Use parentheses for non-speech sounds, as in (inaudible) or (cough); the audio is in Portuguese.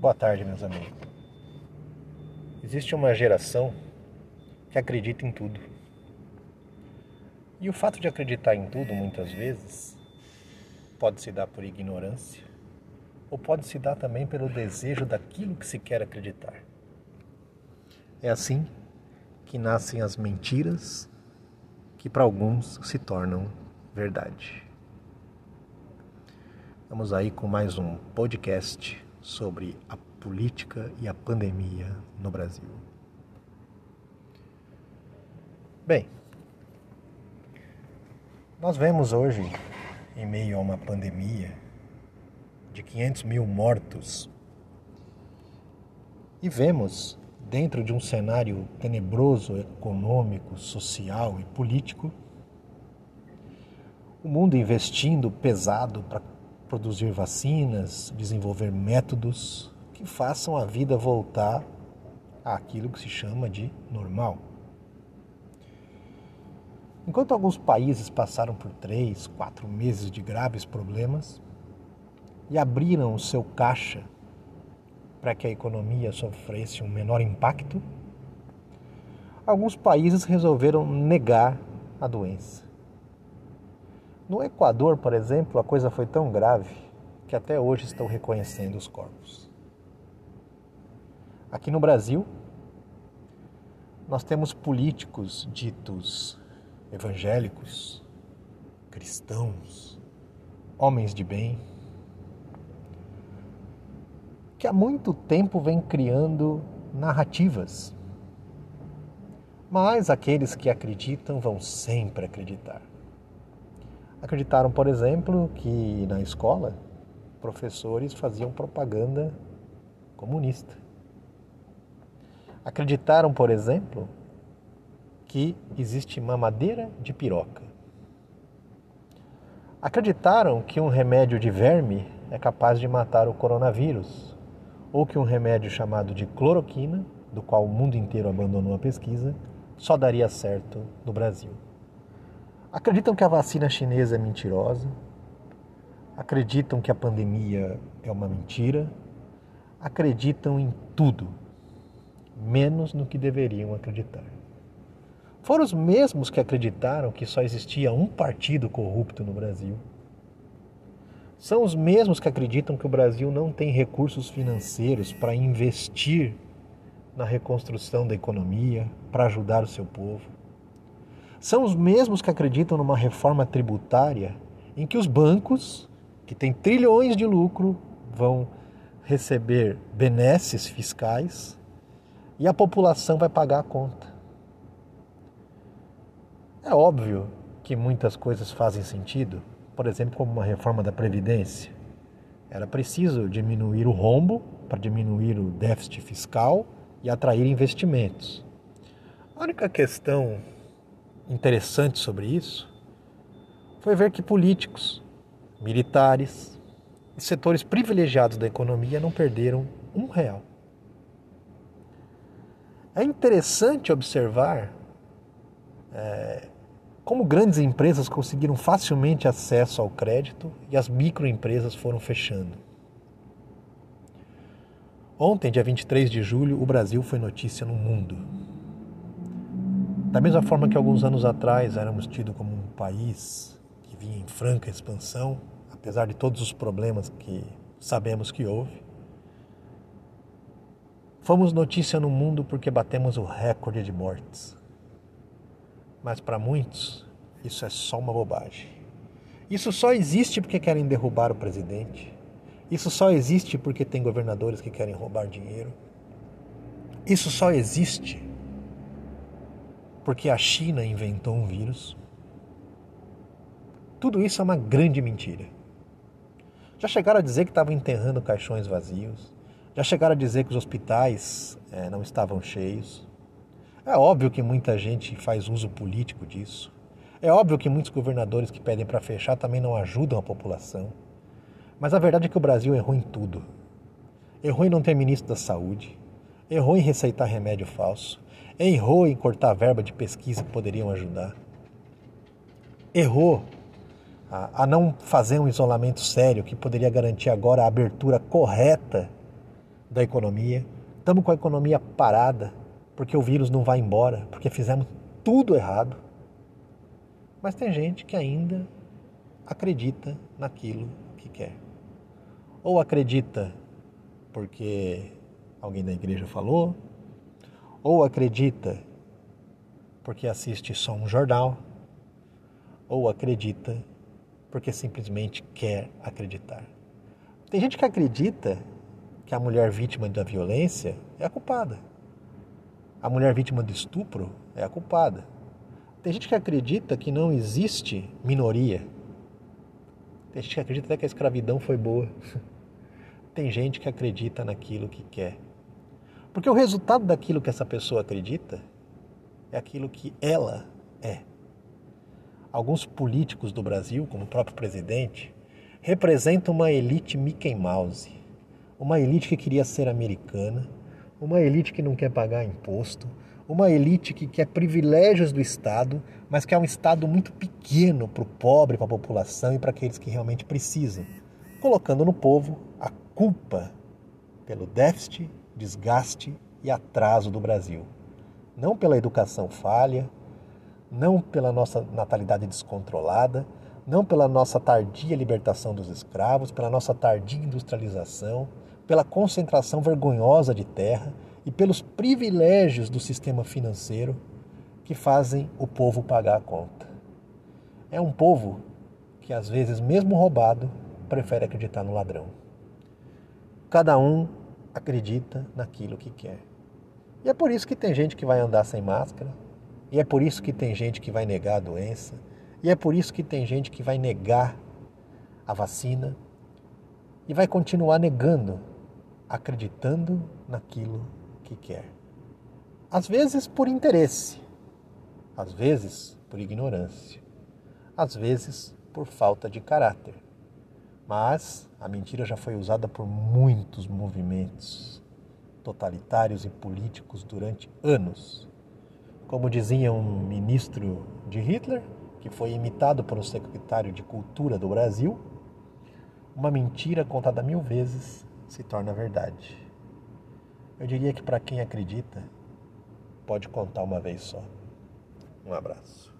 Boa tarde, meus amigos. Existe uma geração que acredita em tudo. E o fato de acreditar em tudo, muitas vezes, pode se dar por ignorância ou pode se dar também pelo desejo daquilo que se quer acreditar. É assim que nascem as mentiras que para alguns se tornam verdade. Vamos aí com mais um podcast sobre a política e a pandemia no Brasil. Bem, nós vemos hoje, em meio a uma pandemia de 500 mil mortos, e vemos, dentro de um cenário tenebroso econômico, social e político, o mundo investindo pesado para produzir vacinas, desenvolver métodos que façam a vida voltar àquilo que se chama de normal. Enquanto alguns países passaram por três, quatro meses de graves problemas e abriram o seu caixa para que a economia sofresse um menor impacto, alguns países resolveram negar a doença. No Equador, por exemplo, a coisa foi tão grave que até hoje estão reconhecendo os corpos. Aqui no Brasil, nós temos políticos ditos evangélicos, cristãos, homens de bem, que há muito tempo vem criando narrativas. Mas aqueles que acreditam vão sempre acreditar. Acreditaram, por exemplo, que na escola professores faziam propaganda comunista. Acreditaram, por exemplo, que existe mamadeira de piroca. Acreditaram que um remédio de verme é capaz de matar o coronavírus, ou que um remédio chamado de cloroquina, do qual o mundo inteiro abandonou a pesquisa, só daria certo no Brasil. Acreditam que a vacina chinesa é mentirosa, acreditam que a pandemia é uma mentira, acreditam em tudo, menos no que deveriam acreditar. Foram os mesmos que acreditaram que só existia um partido corrupto no Brasil. São os mesmos que acreditam que o Brasil não tem recursos financeiros para investir na reconstrução da economia, para ajudar o seu povo são os mesmos que acreditam numa reforma tributária em que os bancos, que têm trilhões de lucro, vão receber benesses fiscais e a população vai pagar a conta. É óbvio que muitas coisas fazem sentido, por exemplo, como uma reforma da Previdência. Era preciso diminuir o rombo para diminuir o déficit fiscal e atrair investimentos. A única questão interessante sobre isso foi ver que políticos, militares e setores privilegiados da economia não perderam um real. É interessante observar é, como grandes empresas conseguiram facilmente acesso ao crédito e as microempresas foram fechando. Ontem, dia 23 de julho, o Brasil foi notícia no mundo. Da mesma forma que alguns anos atrás éramos tidos como um país que vinha em franca expansão, apesar de todos os problemas que sabemos que houve, fomos notícia no mundo porque batemos o recorde de mortes. Mas para muitos, isso é só uma bobagem. Isso só existe porque querem derrubar o presidente. Isso só existe porque tem governadores que querem roubar dinheiro. Isso só existe porque a China inventou um vírus. Tudo isso é uma grande mentira. Já chegaram a dizer que estavam enterrando caixões vazios. Já chegaram a dizer que os hospitais é, não estavam cheios. É óbvio que muita gente faz uso político disso. É óbvio que muitos governadores que pedem para fechar também não ajudam a população. Mas a verdade é que o Brasil errou em tudo. Errou em não ter ministro da saúde. Errou em receitar remédio falso errou em cortar a verba de pesquisa que poderiam ajudar, errou a, a não fazer um isolamento sério que poderia garantir agora a abertura correta da economia, estamos com a economia parada, porque o vírus não vai embora, porque fizemos tudo errado. Mas tem gente que ainda acredita naquilo que quer. Ou acredita porque alguém da igreja falou, ou acredita porque assiste só um jornal, ou acredita porque simplesmente quer acreditar. Tem gente que acredita que a mulher vítima da violência é a culpada. A mulher vítima do estupro é a culpada. Tem gente que acredita que não existe minoria. Tem gente que acredita até que a escravidão foi boa. (laughs) Tem gente que acredita naquilo que quer. Porque o resultado daquilo que essa pessoa acredita é aquilo que ela é. Alguns políticos do Brasil, como o próprio presidente, representam uma elite Mickey Mouse. Uma elite que queria ser americana, uma elite que não quer pagar imposto, uma elite que quer privilégios do Estado, mas que é um Estado muito pequeno para o pobre, para a população e para aqueles que realmente precisam, colocando no povo a culpa pelo déficit, desgaste e atraso do Brasil. Não pela educação falha, não pela nossa natalidade descontrolada, não pela nossa tardia libertação dos escravos, pela nossa tardia industrialização, pela concentração vergonhosa de terra e pelos privilégios do sistema financeiro que fazem o povo pagar a conta. É um povo que, às vezes, mesmo roubado, prefere acreditar no ladrão. Cada um acredita naquilo que quer. E é por isso que tem gente que vai andar sem máscara, e é por isso que tem gente que vai negar a doença, e é por isso que tem gente que vai negar a vacina e vai continuar negando, acreditando naquilo que quer. Às vezes por interesse, às vezes por ignorância, às vezes por falta de caráter. Mas a mentira já foi usada por muitos movimentos totalitários e políticos durante anos. Como dizia um ministro de Hitler, que foi imitado por um secretário de Cultura do Brasil, uma mentira contada mil vezes se torna verdade. Eu diria que para quem acredita, pode contar uma vez só. Um abraço.